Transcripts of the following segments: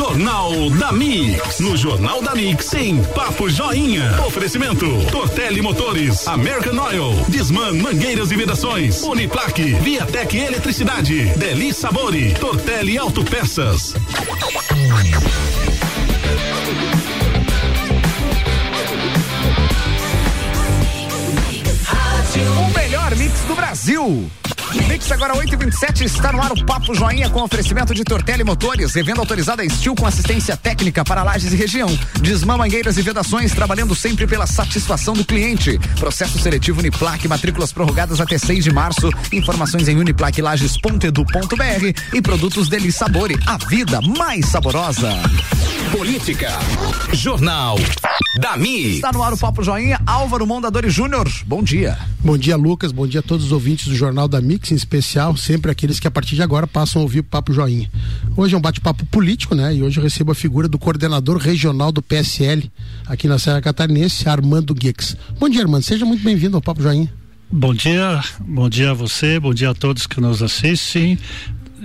Jornal da Mix. No Jornal da Mix tem Papo Joinha. Oferecimento: Tortelli Motores, American Oil, Disman Mangueiras e Vedações, Uniplaque, Viatec Eletricidade, Deli Sabori, Tortelli Autopeças. O melhor mix do Brasil. Mix agora 8 e 27 está no ar o Papo Joinha com oferecimento de Tortelli Motores, revenda autorizada Estil com assistência técnica para lajes e região. Desmã mangueiras e vedações, trabalhando sempre pela satisfação do cliente. Processo seletivo Uniplaque, matrículas prorrogadas até 6 de março. Informações em uniplaquelages.edu.br e produtos Deli Sabore, a vida mais saborosa. Política. Jornal da Mi. Está no ar o Papo Joinha, Álvaro Mondadori Júnior. Bom dia. Bom dia, Lucas. Bom dia a todos os ouvintes do Jornal da Mix, em especial, sempre aqueles que a partir de agora passam a ouvir o Papo Joinha. Hoje é um bate-papo político, né? E hoje eu recebo a figura do coordenador regional do PSL aqui na Serra Catarinense, Armando Guix. Bom dia, Armando. Seja muito bem-vindo ao Papo Joinha. Bom dia, bom dia a você, bom dia a todos que nos assistem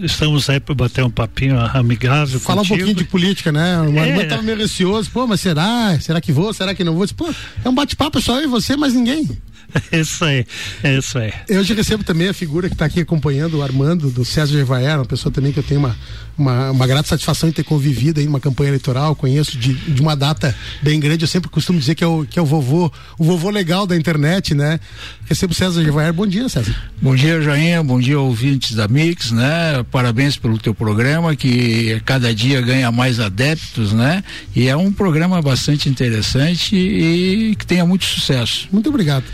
estamos aí para bater um papinho amigável. Falar contigo. um pouquinho de política, né? O é. estava meio receoso, pô, mas será? Será que vou? Será que não vou? Pô, é um bate-papo só eu e você, mas ninguém. Isso aí, é isso aí. Eu hoje recebo também a figura que está aqui acompanhando o Armando, do César Gevaer, uma pessoa também que eu tenho uma, uma, uma grata satisfação em ter convivido aí numa campanha eleitoral, conheço de, de uma data bem grande, eu sempre costumo dizer que é o, que é o vovô, o vovô legal da internet, né? Recebo o César Gevaer, bom dia, César. Bom dia, Joinha, bom dia, ouvintes da Mix, né? Parabéns pelo teu programa, que cada dia ganha mais adeptos, né? E é um programa bastante interessante e que tenha muito sucesso. Muito obrigado.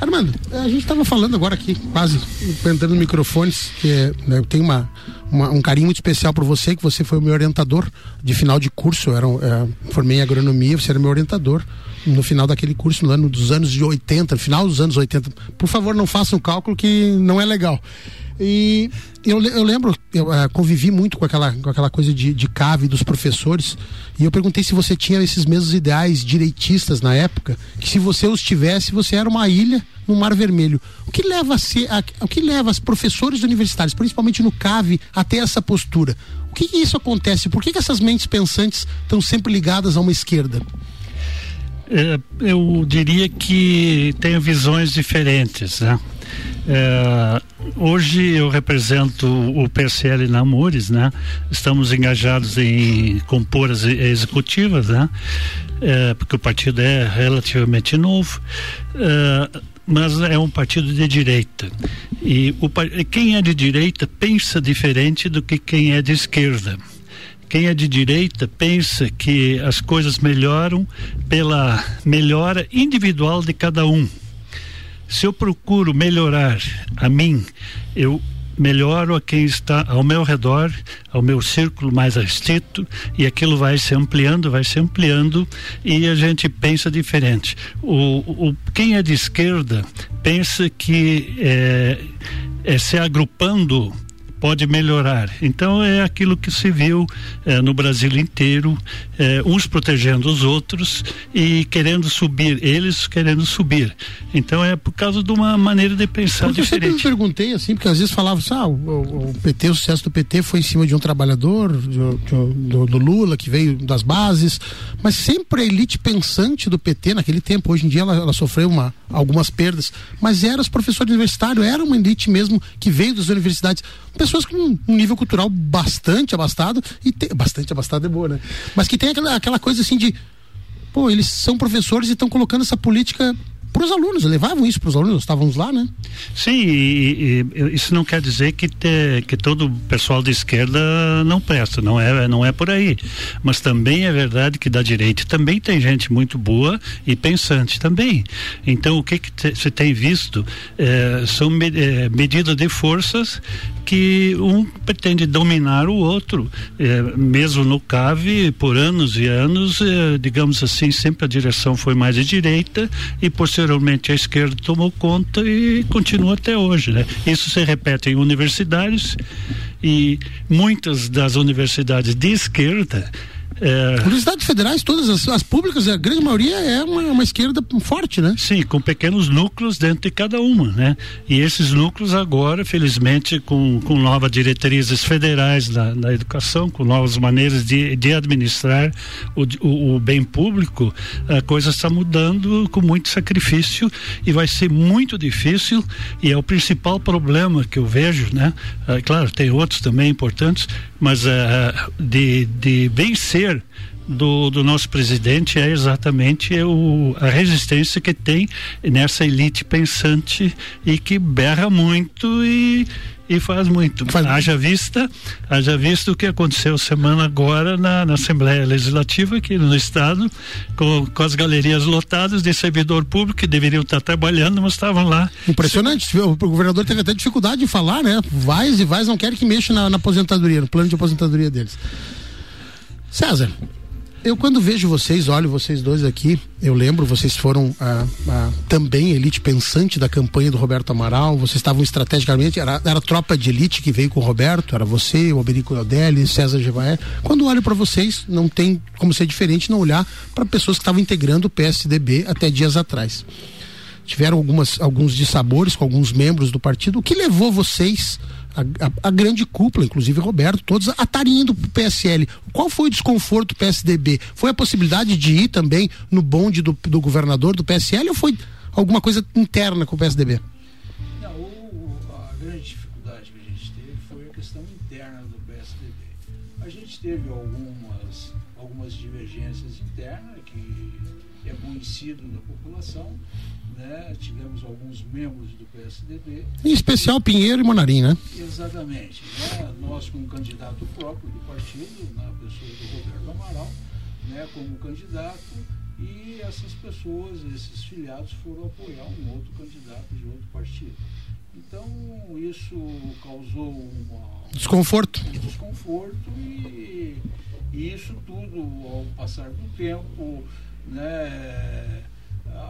Armando, a gente estava falando agora aqui, quase entrando microfones, que é, né, tenho uma, uma, um carinho muito especial por você, que você foi o meu orientador de final de curso. Eu era, é, formei em agronomia, você era meu orientador no final daquele curso, no ano dos anos de 80, final dos anos 80. Por favor, não façam um cálculo que não é legal. E eu, eu lembro, eu uh, convivi muito com aquela, com aquela coisa de, de cave dos professores, e eu perguntei se você tinha esses mesmos ideais direitistas na época, que se você os tivesse, você era uma ilha no Mar Vermelho. O que leva a ser, a, o que leva os professores universitários, principalmente no CAVE, a ter essa postura? O que, que isso acontece? Por que, que essas mentes pensantes estão sempre ligadas a uma esquerda? É, eu diria que tem visões diferentes, né? É, hoje eu represento o PSL na Amores, né? Estamos engajados em compor as executivas, né? É, porque o partido é relativamente novo, é, mas é um partido de direita. E o, quem é de direita pensa diferente do que quem é de esquerda. Quem é de direita pensa que as coisas melhoram pela melhora individual de cada um se eu procuro melhorar a mim, eu melhoro a quem está ao meu redor, ao meu círculo mais restrito, e aquilo vai se ampliando, vai se ampliando, e a gente pensa diferente. O, o quem é de esquerda pensa que é, é se agrupando pode melhorar. Então é aquilo que se viu é, no Brasil inteiro, é, uns protegendo os outros e querendo subir, eles querendo subir. Então é por causa de uma maneira de pensar porque diferente. Eu sempre me perguntei assim, porque às vezes falava assim, ah, o, o, PT, o sucesso do PT foi em cima de um trabalhador, de, de, do, do, Lula, que veio das bases, mas sempre a elite pensante do PT naquele tempo, hoje em dia ela, ela sofreu uma, algumas perdas, mas eram os professores universitários, era uma elite mesmo que veio das universidades pessoas com um nível cultural bastante abastado e bastante abastado é boa, né? Mas que tem aquela, aquela coisa assim de pô, eles são professores e estão colocando essa política para os alunos, levavam isso para os alunos, estávamos lá, né? Sim, e, e, isso não quer dizer que, te, que todo o pessoal de esquerda não presta, não é, não é por aí. Mas também é verdade que da direita também tem gente muito boa e pensante também. Então, o que, que te, tem visto é, são me, é, medidas de forças que um pretende dominar o outro, é, mesmo no CAVE, por anos e anos, é, digamos assim, sempre a direção foi mais de direita e posteriormente a esquerda tomou conta e continua até hoje, né? Isso se repete em universidades e muitas das universidades de esquerda É... Universidades federais, todas as, as, públicas, a grande maioria é uma, uma, esquerda forte, né? Sim, com pequenos núcleos dentro de cada uma, né? E esses núcleos agora, felizmente, com, com novas diretrizes federais da, da educação, com novas maneiras de, de administrar o, o, o bem público, a coisa está mudando com muito sacrifício e vai ser muito difícil e é o principal problema que eu vejo, né? Ah, claro, tem outros também importantes, mas uh, de, de vencer do, do, nosso presidente é exatamente o, a resistência que tem nessa elite pensante e que berra muito e, e faz muito. Faz... Haja vista, haja visto o que aconteceu semana agora na, na Assembleia Legislativa aqui no Estado, com, com as galerias lotadas de servidor público que deveriam estar trabalhando, mas estavam lá. Impressionante. O governador teve até dificuldade de falar, né? Vais e vais não querem que mexa na, na aposentadoria, no plano de aposentadoria deles. César, eu quando vejo vocês, olho vocês dois aqui, eu lembro, vocês foram ah, ah, também elite pensante da campanha do Roberto Amaral, vocês estavam estrategicamente, era, era a tropa de elite que veio com o Roberto, era você, o Alberico Odelli, César Gevaé. Quando olho para vocês, não tem como ser diferente não olhar para pessoas que estavam integrando o PSDB até dias atrás. Tiveram algumas, alguns dissabores com alguns membros do partido. O que levou vocês a, a, a, grande cúpula, inclusive Roberto, todos a estarem indo para o PSL. Qual foi o desconforto do PSDB? Foi a possibilidade de ir também no bonde do, do governador do PSL ou foi alguma coisa interna com o PSDB? Não, o, a grande dificuldade que a gente teve foi a questão interna do PSDB. A gente teve algumas, algumas divergências internas que é conhecido da população né? tivemos alguns membros do PSDB. Em especial Pinheiro e Monarim, né? Exatamente. Né? Nós, como candidato próprio do partido, na pessoa do Roberto Amaral, né? como candidato, e essas pessoas, esses filiados, foram apoiar um outro candidato de outro partido. Então, isso causou uma, desconforto. Um desconforto e, e isso tudo, ao passar do tempo, né?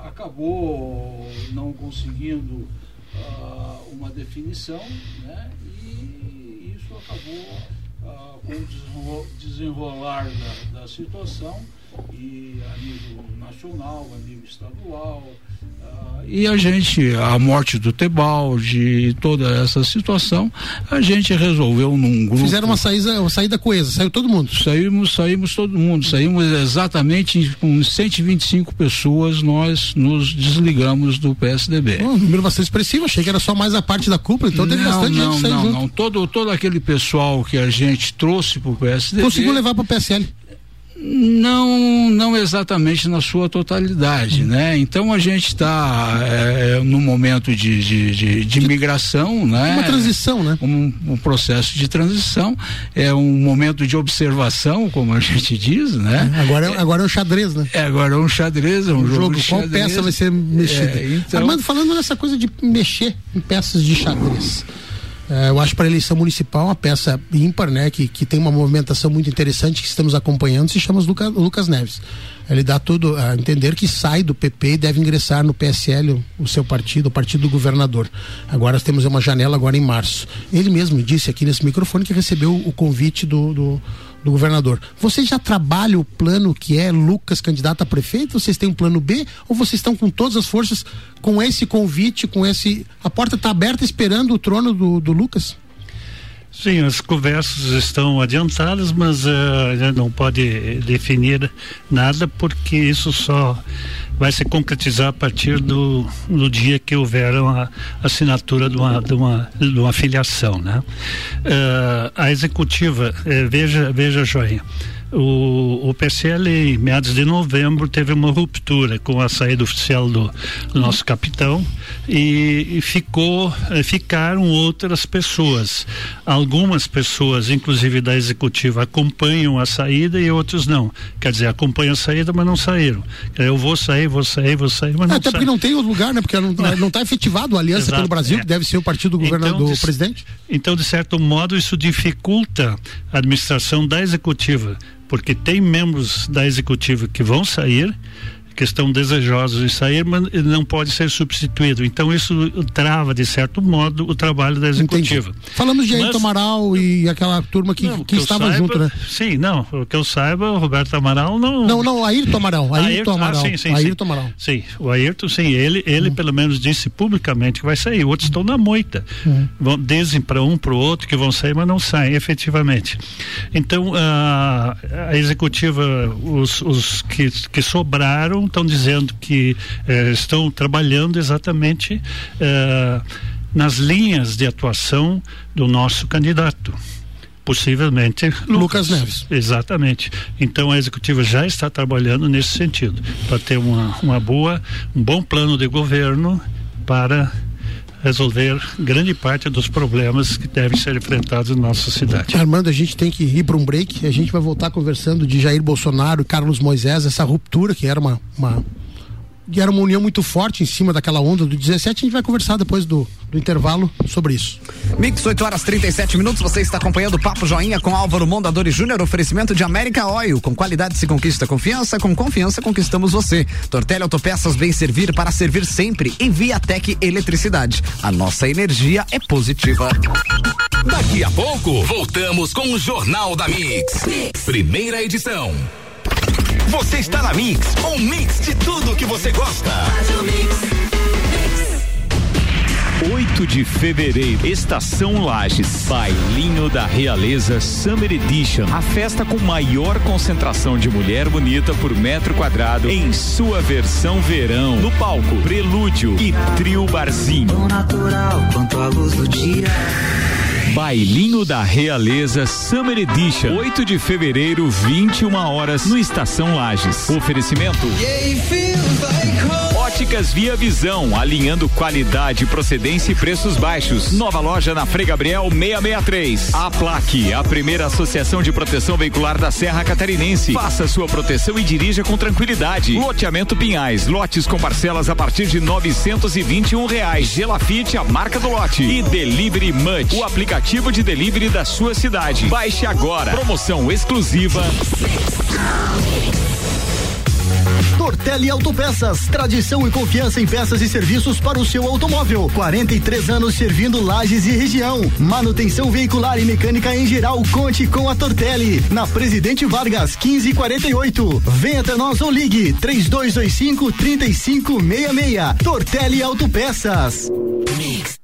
acabou não conseguindo uh, uma definição, né? e isso acabou uh, com o desenrolar da, da situação e a nível nacional, a nível estadual. E a gente, a morte do Tebalde, toda essa situação, a gente resolveu num grupo. Fizeram uma saída, uma saída coesa, saiu todo mundo? Saímos, saímos todo mundo, saímos exatamente com 125 pessoas, nós nos desligamos do PSDB. Um número bastante expressivo, achei que era só mais a parte da cúpula, então teve não, bastante não, gente Não, não, não, todo, todo aquele pessoal que a gente trouxe para o PSDB. Conseguiu levar para o PSL? Não, não exatamente na sua totalidade, né? Então a gente está é, no momento de, de, de, de, migração, né? Uma transição, né? Um, um, processo de transição, é um momento de observação, como a gente diz, né? É, agora, é, agora é um xadrez, né? É, agora é um xadrez, é um, um jogo, jogo Qual peça vai ser mexida? É, então... Armando, falando nessa coisa de mexer em peças de xadrez. É, eu acho para a eleição municipal uma peça ímpar, né? Que, que tem uma movimentação muito interessante que estamos acompanhando, se chama Lucas, Lucas Neves. Ele dá tudo a entender que sai do PP e deve ingressar no PSL, o, seu partido, o partido do governador. Agora temos uma janela agora em março. Ele mesmo disse aqui nesse microfone que recebeu o convite do, do do governador. Vocês já trabalham o plano que é Lucas candidato a prefeito? Vocês têm um plano B? Ou vocês estão com todas as forças com esse convite, com esse. A porta está aberta esperando o trono do, do Lucas? Sim, as conversas estão adiantadas, mas uh, não pode definir nada porque isso só vai se concretizar a partir do, do dia que houver a assinatura de uma, de uma, de uma filiação, né? Uh, a executiva, uh, veja, veja, Joinha, o, o PCL, em meados de novembro, teve uma ruptura com a saída oficial do, do nosso capitão e, e ficou, eh, ficaram outras pessoas. Algumas pessoas, inclusive da executiva, acompanham a saída e outros não. Quer dizer, acompanham a saída, mas não saíram. Eu vou sair, vou sair, vou sair, mas não Até porque não tem outro lugar, né? Porque não está efetivado a aliança Exato, pelo Brasil, é. que deve ser o partido do governador então, do presidente. Então, de certo modo, isso dificulta a administração da executiva porque tem membros da executiva que vão sair que estão desejosos de sair, mas não pode ser substituído. Então isso trava de certo modo o trabalho da executiva. Entendi. Falamos de Ayrton Amaral e aquela turma que, não, que, que estava saiba, junto, né? Sim, não, o que eu saiba, o Roberto Amaral não. Não, não, Ayrton Amaral, Ayrton, Ayrton Amaral. Ah, sim, sim, Ayrton sim. Amaral. Sim, o Ayrton, sim, ele, ele hum. pelo menos disse publicamente que vai sair. Outros estão na moita. Hum. Vão, dizem para um, para o outro que vão sair, mas não saem efetivamente. Então, a, a executiva, os, os que, que sobraram, estão dizendo que eh, estão trabalhando exatamente eh, nas linhas de atuação do nosso candidato possivelmente Lucas, Lucas, Neves. Exatamente. Então a executiva já está trabalhando nesse sentido, para ter uma, uma boa, um bom plano de governo para resolver grande parte dos problemas que devem ser enfrentados na nossa cidade. Armando, a gente tem que ir para um break, a gente vai voltar conversando de Jair Bolsonaro e Carlos Moisés, essa ruptura que era uma, uma e era uma união muito forte em cima daquela onda do 17. A gente vai conversar depois do, do intervalo sobre isso. Mix, 8 horas 37 minutos. Você está acompanhando o Papo Joinha com Álvaro Mondadori Júnior. Oferecimento de América Oil. Com qualidade se conquista confiança. Com confiança conquistamos você. Tortelli Autopeças Bem Servir para servir sempre. E Viatec Eletricidade. A nossa energia é positiva. Daqui a pouco, voltamos com o Jornal da mix. mix. Primeira edição. Você está na Mix, um mix de tudo que você gosta. 8 de fevereiro, Estação Lages, Bailinho da Realeza Summer Edition. A festa com maior concentração de mulher bonita por metro quadrado em sua versão verão. No palco, Prelúdio e Trio Barzinho. Tão natural quanto a luz do dia. Bailinho da Realeza Summer Edition, 8 de fevereiro, 21 horas, no Estação Lages. Oferecimento. Óticas Via Visão, alinhando qualidade, procedência e preços baixos. Nova loja na Frei Gabriel 663. A Plaque, a primeira associação de proteção veicular da Serra Catarinense. Faça sua proteção e dirija com tranquilidade. Loteamento Pinhais, lotes com parcelas a partir de 921 um reais. Gelafite, a marca do lote. E Delivery Munch, o aplicativo de delivery da sua cidade. Baixe agora. Promoção exclusiva. Tortelli Autopeças, tradição e confiança em peças e serviços para o seu automóvel. 43 anos servindo lajes e região. Manutenção veicular e mecânica em geral. Conte com a Tortelli. Na Presidente Vargas, 1548. Venha até nós ou ligue 3225 3566. Tortelli Autopeças. Mix.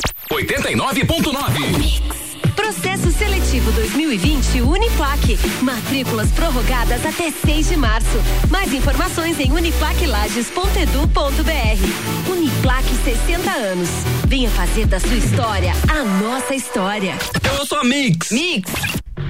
89.9. Processo seletivo 2020 Uniplaque. Matrículas prorrogadas até 6 de março. Mais informações em uniplaquelages.edu.br. Uniplaque 60 anos. Venha fazer da sua história a nossa história. Eu sou a Mix. Mix.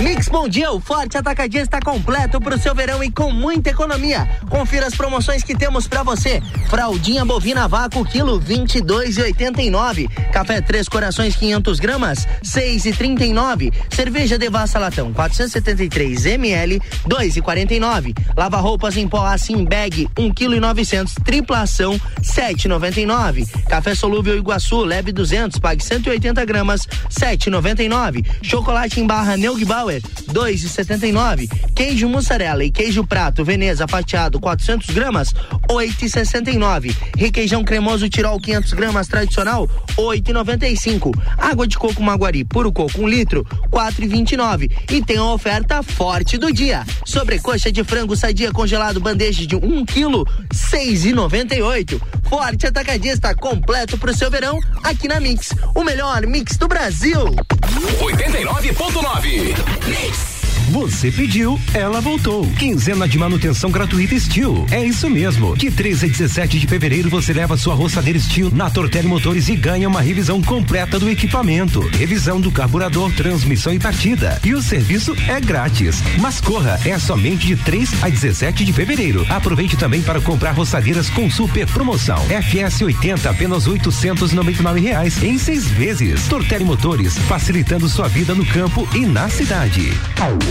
Mix Bom Dia, o Forte Atacadista está completo para o seu verão e com muita economia. Confira as promoções que temos para você. Fraldinha bovina vácuo quilo 22,89. Café Três Corações 500 gramas 6,39. Cerveja Devassa Latão 473 ml 2,49. Lava roupas em pó assim bag 1 kg 900 triplação 7,99. Café solúvel Iguaçu leve 200 pague 180 gramas 7,99. Chocolate em barra Neugbauer Bauer, 2,79. Queijo mussarela e queijo prato Veneza fatiado 400 gramas, 8,69. Requeijão cremoso Tirol 500 gramas tradicional, 8,95. Água de coco Maguari puro coco 1 um litro, 4,29. E tem a oferta forte do dia. Sobrecoxa de frango sadia congelado bandeja de 1 um quilo, 6,98. Forte atacadista completo pro seu verão aqui na Mix, o melhor mix do Brasil. 89.9 Você pediu, ela voltou. Quinzena de manutenção gratuita Steel. É isso mesmo. De 13 a 17 de fevereiro você leva sua roçadeira Steel na Tortelli Motores e ganha uma revisão completa do equipamento. Revisão do carburador, transmissão e partida. E o serviço é grátis. Mas corra, é somente de 3 a 17 de fevereiro. Aproveite também para comprar roçadeiras com super promoção. FS 80 apenas 899 reais em seis vezes. Tortelli Motores, facilitando sua vida no campo e na cidade.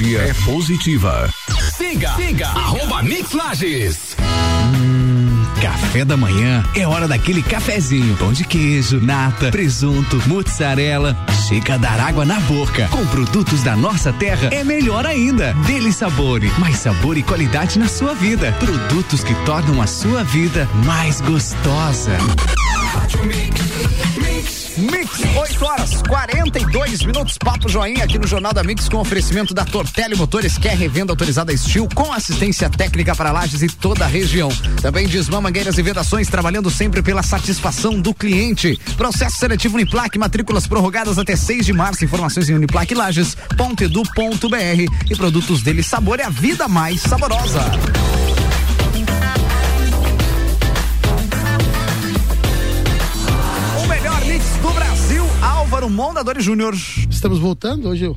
é positiva. Siga, siga, arroba Mix Lages. Hum, café da manhã é hora daquele cafezinho. Pão de queijo, nata, presunto, mozzarella. Chega a dar água na boca. Com produtos da nossa terra é melhor ainda. Dele sabor, mais sabor e qualidade na sua vida. Produtos que tornam a sua vida mais gostosa. Mix, 8 horas 42 minutos. Papo Joinha aqui no Jornal da Mix com oferecimento da Tortelli Motores, que é revenda autorizada Steel com assistência técnica para lajes e toda a região. Também Desmã Mangueiras e Vedações, trabalhando sempre pela satisfação do cliente. Processo seletivo Uniplaque, matrículas prorrogadas até 6 de março. Informações em uniplaquelages.edu.br e produtos dele sabor é a vida mais saborosa. Álvaro Mondadori Júnior. Estamos voltando hoje. Eu,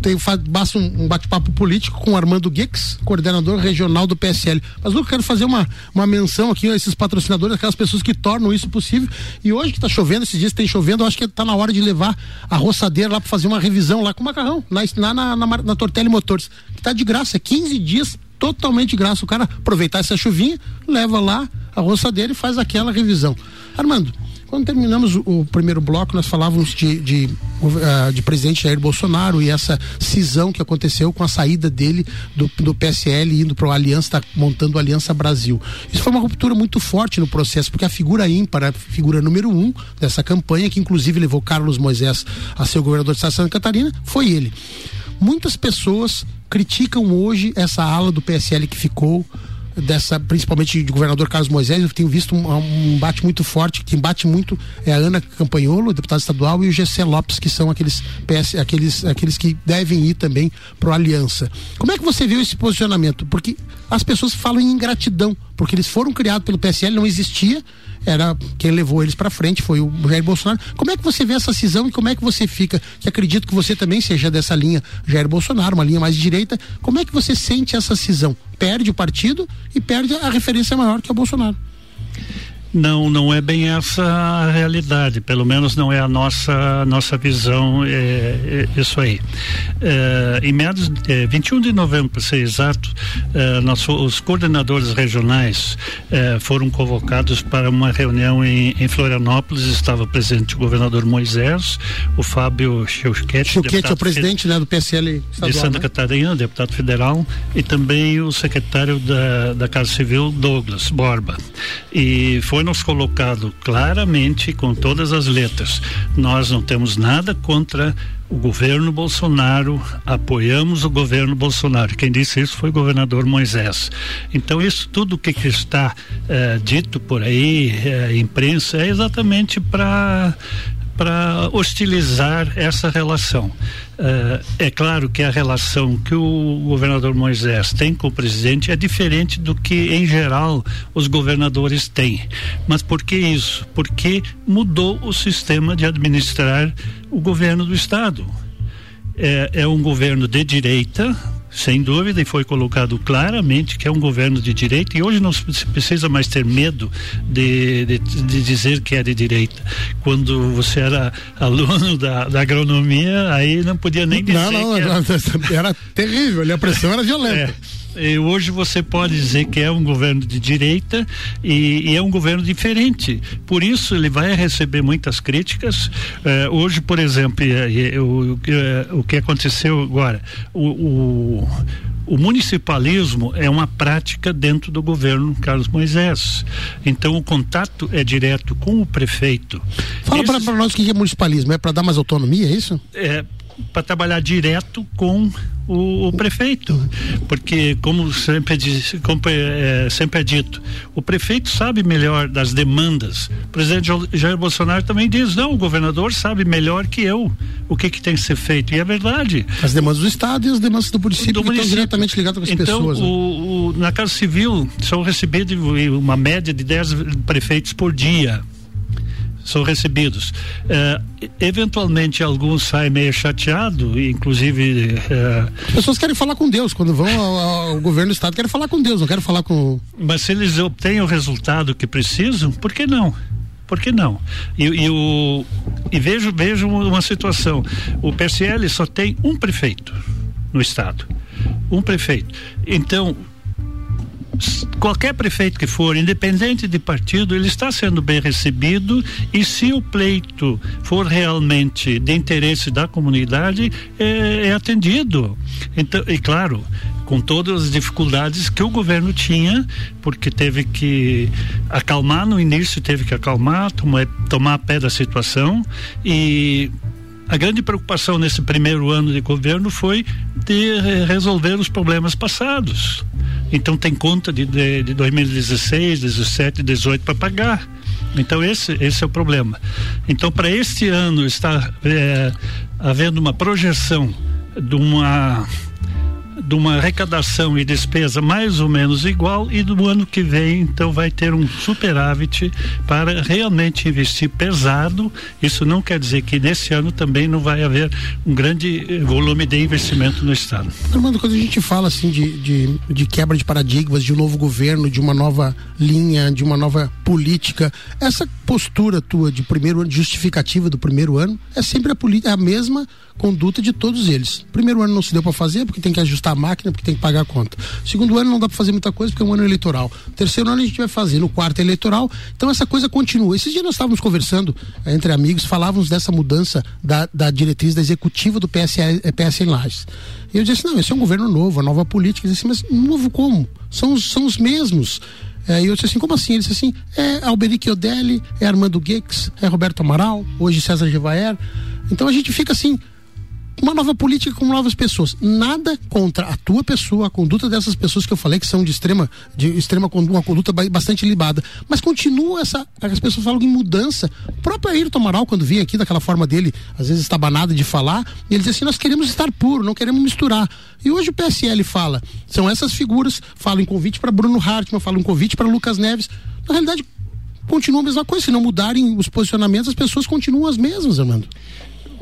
tenho faço um, bate-papo político com Armando Guix, coordenador regional do PSL. Mas eu quero fazer uma, uma menção aqui a esses patrocinadores, aquelas pessoas que tornam isso possível. E hoje que está chovendo, esses dias tem chovendo, eu acho que está na hora de levar a roçadeira lá para fazer uma revisão lá com o macarrão, lá na, na, na, na Tortelli Motores, que está de graça, 15 dias totalmente de graça. O cara aproveitar essa chuvinha, leva lá a roçadeira e faz aquela revisão. Armando, quando terminamos o, primeiro bloco, nós falávamos de, de, uh, de, presidente Jair Bolsonaro e essa cisão que aconteceu com a saída dele do, do PSL indo para o Aliança, montando a Aliança Brasil. Isso foi uma ruptura muito forte no processo, porque a figura ímpar, a figura número um dessa campanha, que inclusive levou Carlos Moisés a ser o governador de Santa Catarina, foi ele. Muitas pessoas criticam hoje essa ala do PSL que ficou dessa, principalmente de governador Carlos Moisés, eu tenho visto um, um embate muito forte, quem bate muito é a Ana Campanholo, deputada estadual, e o Gessé Lopes, que são aqueles PS, aqueles, aqueles que devem ir também pro Aliança. Como é que você viu esse posicionamento? Porque as pessoas falam em ingratidão, porque eles foram criados pelo PSL, não existia, era quem levou eles para frente foi o Jair Bolsonaro. Como é que você vê essa cisão e como é que você fica? Que acredito que você também seja dessa linha Jair Bolsonaro, uma linha mais direita. Como é que você sente essa cisão? Perde o partido e perde a referência maior que é o Bolsonaro. Não, não é bem essa a realidade, pelo menos não é a nossa nossa visão, é, é isso aí. É, em meados, é, 21 de novembro, para ser exato, é, nós, os coordenadores regionais é, foram convocados para uma reunião em, em, Florianópolis, estava presente o governador Moisés, o Fábio Cheuquete, Cheuquete é o presidente né, do PSL estadual, de Santa né? Catarina, deputado federal, e também o secretário da, da Casa Civil, Douglas Borba. E foi foi-nos colocado claramente, com todas as letras, nós não temos nada contra o governo Bolsonaro, apoiamos o governo Bolsonaro. Quem disse isso foi o governador Moisés. Então, isso tudo que, que está eh, dito por aí, eh, imprensa, é exatamente para para hostilizar essa relação. Uh, é claro que a relação que o governador Moisés tem com o presidente é diferente do que, em geral, os governadores têm. Mas por que isso? Porque mudou o sistema de administrar o governo do Estado. É, é um governo de direita, sem dúvida, e foi colocado claramente que é um governo de direita, e hoje não se precisa mais ter medo de, de, de dizer que é de direita. Quando você era aluno da, da agronomia, aí não podia nem dizer. Não, não, era... era terrível, a pressão era violenta. É. Hoje você pode dizer que é um governo de direita e, e é um governo diferente. Por isso ele vai receber muitas críticas. Eh, hoje, por exemplo, eh, o, eh, o que aconteceu agora, o, o o municipalismo é uma prática dentro do governo Carlos Moisés. Então o contato é direto com o prefeito. Fala para nós o que é municipalismo, é para dar mais autonomia, é isso? É para trabalhar direto com o, o, prefeito, porque como sempre, como é, sempre é dito, o prefeito sabe melhor das demandas. O presidente Jair Bolsonaro também diz, não, o governador sabe melhor que eu o que, que tem que ser feito, e é verdade. As demandas do Estado e as demandas do município, do município. estão diretamente ligadas com as então, pessoas. Então, o, na Casa Civil são recebidos uma média de 10 prefeitos por dia são recebidos. É, eventualmente alguns saem meio chateado, inclusive. É, As pessoas querem falar com Deus quando vão ao, ao, governo do estado, querem falar com Deus, não querem falar com. Mas se eles obtêm o resultado que precisam, por que não? Por que não? E, e, o, e vejo, vejo uma situação. O PSL só tem um prefeito no estado. Um prefeito. Então, qualquer prefeito que for, independente de partido, ele está sendo bem recebido e se o pleito for realmente de interesse da comunidade, é, é atendido. Então, e claro, com todas as dificuldades que o governo tinha, porque teve que acalmar no início, teve que acalmar, tomar, tomar pé da situação e a grande preocupação nesse primeiro ano de governo foi de resolver os problemas passados. Então tem conta de, de, de 2016, 17, 18 para pagar. Então esse esse é o problema. Então para este ano está é, havendo uma projeção de uma de uma arrecadação e despesa mais ou menos igual e do ano que vem então vai ter um superávit para realmente investir pesado. Isso não quer dizer que nesse ano também não vai haver um grande eh, volume de investimento no estado. Armando, quando a gente fala assim de, de, de quebra de paradigmas, de um novo governo, de uma nova linha, de uma nova política, essa postura tua de primeiro ano, justificativa do primeiro ano, é sempre a, é a mesma conduta de todos eles. Primeiro ano não se deu para fazer porque tem que ajustar a máquina, porque tem que pagar a conta. Segundo ano não dá para fazer muita coisa porque é um ano eleitoral. Terceiro ano a gente vai fazer, no quarto é eleitoral. Então essa coisa continua. Esses dias nós estávamos conversando eh, entre amigos, falávamos dessa mudança da, da diretriz da executiva do PSL, eh, PSL Lages. E eu disse, não, esse é um governo novo, a nova política. Disse, mas novo como? São, são os mesmos. É, e eu disse assim, como assim? Ele disse assim, é Alberic Odelli, é Armando Guex, é Roberto Amaral, hoje César Gevaer. Então a gente fica assim, uma nova política com novas pessoas. Nada contra a tua pessoa, a conduta dessas pessoas que eu falei que são de extrema, de extrema uma conduta bastante libada. Mas continua essa. As pessoas falam em mudança. O próprio Ayrton Amaral, quando vinha aqui daquela forma dele, às vezes estabanada de falar, ele diz assim: nós queremos estar puro, não queremos misturar. E hoje o PSL fala, são essas figuras, fala em convite para Bruno Hartmann, fala em convite para Lucas Neves. Na realidade, continua a mesma coisa. Se não mudarem os posicionamentos, as pessoas continuam as mesmas, Armando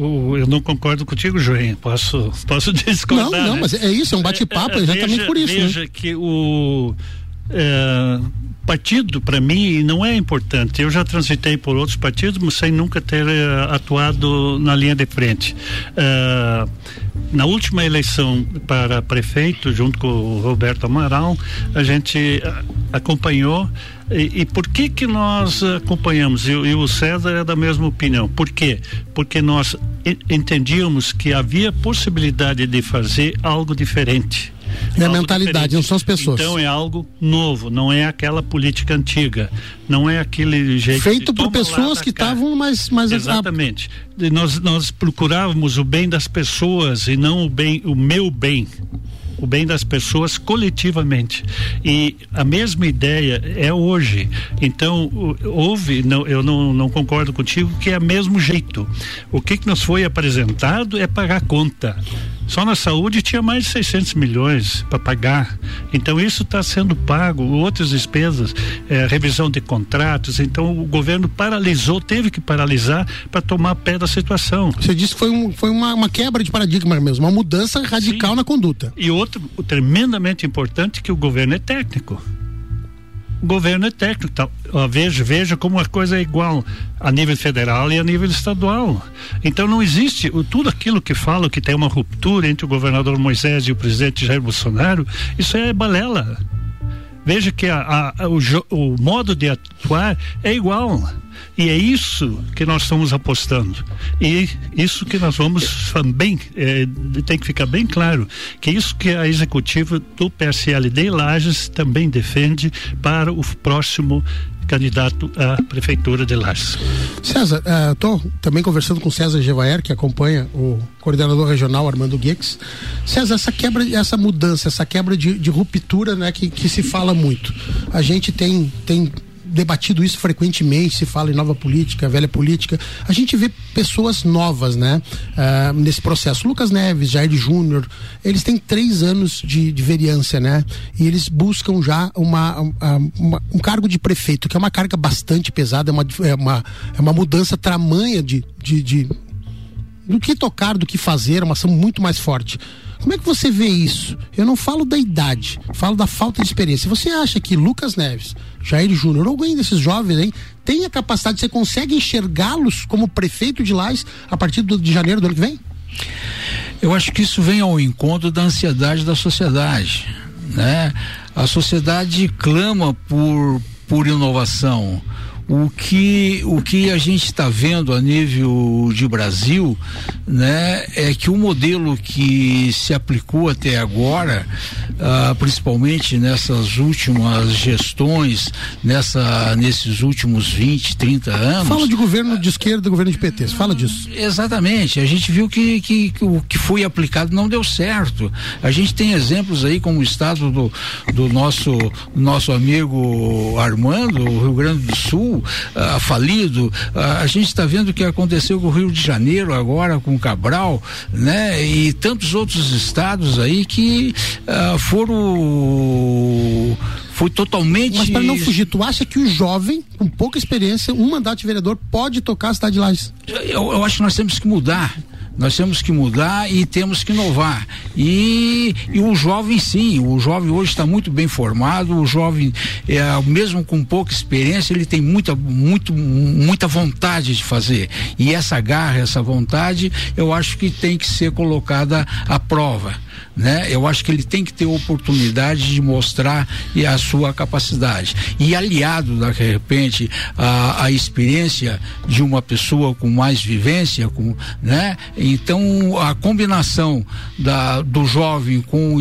eu não concordo contigo, Joinha. Posso, posso discordar. Não, não, né? mas é isso, é um bate-papo é, exatamente veja, por isso. Né? Veja né? que o é, partido, para mim, não é importante. Eu já transitei por outros partidos, mas sem nunca ter é, atuado na linha de frente. É, na última eleição para prefeito, junto com o Roberto Amaral, a gente acompanhou e, e, por que que nós acompanhamos? E, e, o César é da mesma opinião. Por quê? Porque nós entendíamos que havia possibilidade de fazer algo diferente. É a mentalidade, diferente. não são as pessoas. Então é algo novo, não é aquela política antiga, não é aquele jeito. Feito por pessoas que estavam mais, mais. Exatamente. Nós, nós procurávamos o bem das pessoas e não o bem, o meu bem o bem das pessoas coletivamente. E a mesma ideia é hoje. Então, houve, não, eu não, não concordo contigo, que é o mesmo jeito. O que, que nos foi apresentado é pagar conta. Só na saúde tinha mais de 600 milhões para pagar. Então isso está sendo pago, outras despesas, é, revisão de contratos. Então o governo paralisou, teve que paralisar para tomar pé da situação. Você disse que foi, um, foi uma, uma quebra de paradigma mesmo, uma mudança radical Sim. na conduta. E outro tremendamente importante que o governo é técnico. Governo é técnico. Ó, veja, veja como a coisa é igual a nível federal e a nível estadual. Então não existe o, tudo aquilo que fala que tem uma ruptura entre o governador Moisés e o presidente Jair Bolsonaro, isso é balela. Veja que a, a, o, o modo de atuar é igual. E é isso que nós estamos apostando. E isso que nós vamos também, é, tem que ficar bem claro, que isso que a executiva do PSL de Lages também defende para o próximo candidato à prefeitura de Lages. César, estou uh, também conversando com César Gevaer, que acompanha o coordenador regional Armando Guix. César, essa quebra, essa mudança, essa quebra de, de ruptura, né, que, que se fala muito. A gente tem tem debatido isso frequentemente, se fala em nova política, velha política. A gente vê pessoas novas, né? Uh, nesse processo. Lucas Neves, Jair Júnior, eles têm três anos de, de né? E eles buscam já uma, uma, uma, um cargo de prefeito, que é uma carga bastante pesada, é uma, é uma, é uma mudança tamanha de, de, de do que tocar, do que fazer, uma ação muito mais forte. Como é que você vê isso? Eu não falo da idade, falo da falta de experiência. Você acha que Lucas Neves, Jair Júnior, ou alguém desses jovens aí, tem a capacidade, você consegue enxergá-los como prefeito de Lais a partir do, de janeiro do ano que vem? Eu acho que isso vem ao encontro da ansiedade da sociedade, né? A sociedade clama por, por inovação, o que, o que a gente está vendo a nível de Brasil, né, é que o modelo que se aplicou até agora, ah, principalmente nessas últimas gestões, nessa, nesses últimos 20, 30 anos. Fala de governo de esquerda governo de PT, fala disso. Exatamente. A gente viu que, que, que, o que foi aplicado não deu certo. A gente tem exemplos aí, como o estado do, do nosso, nosso amigo Armando, o Rio Grande do Sul uh, falido. Uh, a gente está vendo o que aconteceu com o Rio de Janeiro agora, com Cabral, né? E tantos outros estados aí que uh, foram foi totalmente. Mas para não fugir, tu acha que o jovem, com pouca experiência, um mandato de vereador, pode tocar a cidade de Lages? Eu, eu acho que nós temos que mudar. Nós temos que mudar e temos que inovar. E, e o jovem, sim, o jovem hoje está muito bem formado, o jovem, é, mesmo com pouca experiência, ele tem muita, muito, muita vontade de fazer. E essa garra, essa vontade, eu acho que tem que ser colocada à prova né? Eu acho que ele tem que ter oportunidade de mostrar e a sua capacidade. E aliado, de repente, a, a experiência de uma pessoa com mais vivência, com, né? Então, a combinação da, do jovem com,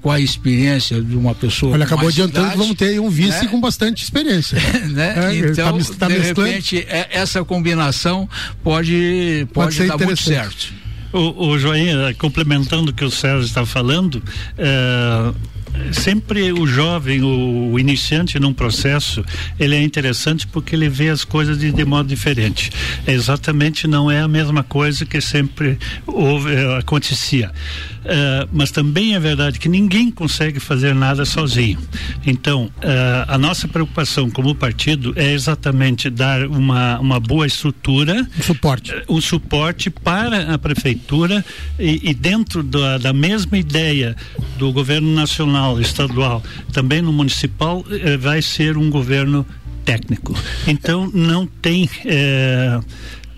com a experiência de uma pessoa Olha, acabou adiantando que vamos ter um vice né? com bastante experiência. né? É, então, tá, tá de repente, é, essa combinação pode, pode, pode dar muito certo. O, o Joinha, complementando o que o César está falando, é, sempre o jovem, o, o, iniciante num processo, ele é interessante porque ele vê as coisas de, de modo diferente. É exatamente não é a mesma coisa que sempre houve, é, acontecia. Uh, mas também é verdade que ninguém consegue fazer nada sozinho. Então, uh, a nossa preocupação como partido é exatamente dar uma, uma boa estrutura, um suporte, uh, um suporte para a prefeitura e, e dentro da, da mesma ideia do governo nacional, estadual, também no municipal, vai ser um governo técnico. Então, não tem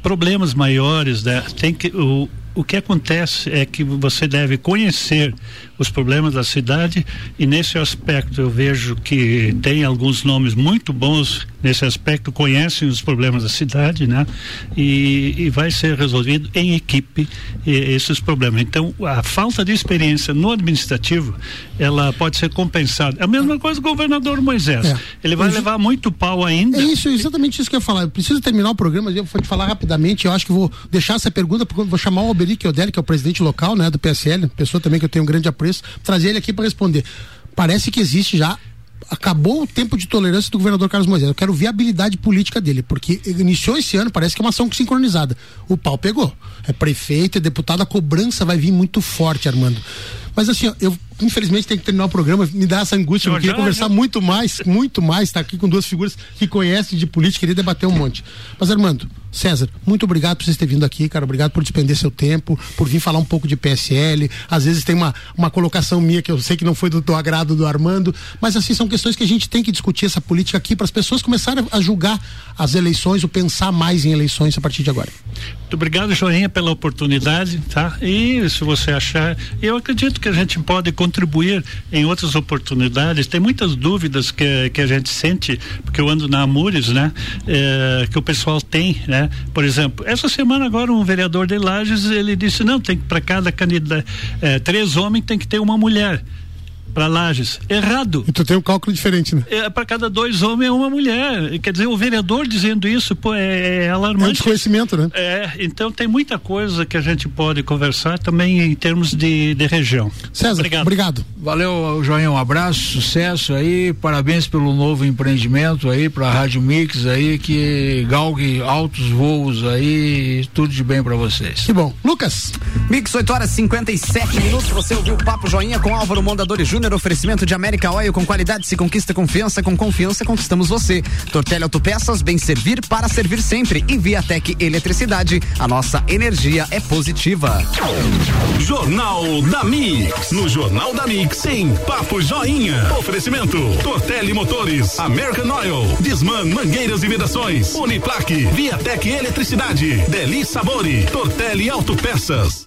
problemas maiores, né? Tem que o, o que acontece é que você deve conhecer os problemas da cidade e nesse aspecto eu vejo que tem alguns nomes muito bons nesse aspecto conhecem os problemas da cidade, né? E, e vai ser resolvido em equipe e, esses problemas. Então a falta de experiência no administrativo ela pode ser compensada. É a mesma coisa do governador Moisés. É. Ele vai levar muito pau ainda. É isso, exatamente isso que eu ia falar. Eu preciso terminar o programa, eu vou te falar rapidamente. Eu acho que vou deixar essa pergunta porque vou chamar o Alberic Odelli, que é o presidente local, né, do PSL, pessoa também que eu tenho um grande apreço trazer ele aqui para responder. Parece que existe já acabou o tempo de tolerância do governador Carlos Moisés. Eu quero habilidade política dele, porque iniciou esse ano, parece que é uma ação sincronizada. O pau pegou. É prefeito, é deputado, a cobrança vai vir muito forte, Armando. Mas assim, ó, eu infelizmente tenho que terminar o programa, me dá essa angústia, eu, eu queria já, conversar já. muito mais, muito mais, estar tá aqui com duas figuras que conhecem de política, queria debater um monte. Mas Armando, César, muito obrigado por vocês terem vindo aqui, cara. Obrigado por despender seu tempo, por vir falar um pouco de PSL. Às vezes tem uma, uma colocação minha que eu sei que não foi do, do agrado do Armando, mas assim, são questões que a gente tem que discutir essa política aqui para as pessoas começarem a julgar as eleições, ou pensar mais em eleições a partir de agora. Muito obrigado, Joinha, pela oportunidade, tá? E se você achar, eu acredito que a gente pode contribuir em outras oportunidades. Tem muitas dúvidas que, que a gente sente, porque eu ando na Amures, né? É, que o pessoal tem, né? Por exemplo, essa semana agora um vereador de Lages, ele disse, não, tem para cada candidato, é, três homens tem que ter uma mulher para Lages. Errado. E tu tem um cálculo diferente, né? É, para cada dois homens é uma mulher. Quer dizer, o vereador dizendo isso, pô, é, é alarmante. É um desconhecimento, né? É, então tem muita coisa que a gente pode conversar também em termos de, de região. César, obrigado. obrigado. Valeu, Joinha, um abraço, sucesso aí, parabéns pelo novo empreendimento aí para a Rádio Mix aí, que galgue altos voos aí, tudo de bem para vocês. Que bom. Lucas. Mix 8 horas 57 minutos, você ouviu o Papo Joinha com Álvaro Mondadores Júnior Júnior, oferecimento de América Oil com qualidade se conquista confiança, com confiança conquistamos você. Tortelli Autopeças, bem servir para servir sempre. E Viatec Eletricidade, a nossa energia é positiva. Jornal da Mix, no Jornal da Mix, em Papo Joinha. Oferecimento, Tortelli Motores, American Oil, Disman Mangueiras e Vedações, Uniplaque, Viatec Eletricidade, Deli Sabore, Tortelli Autopeças.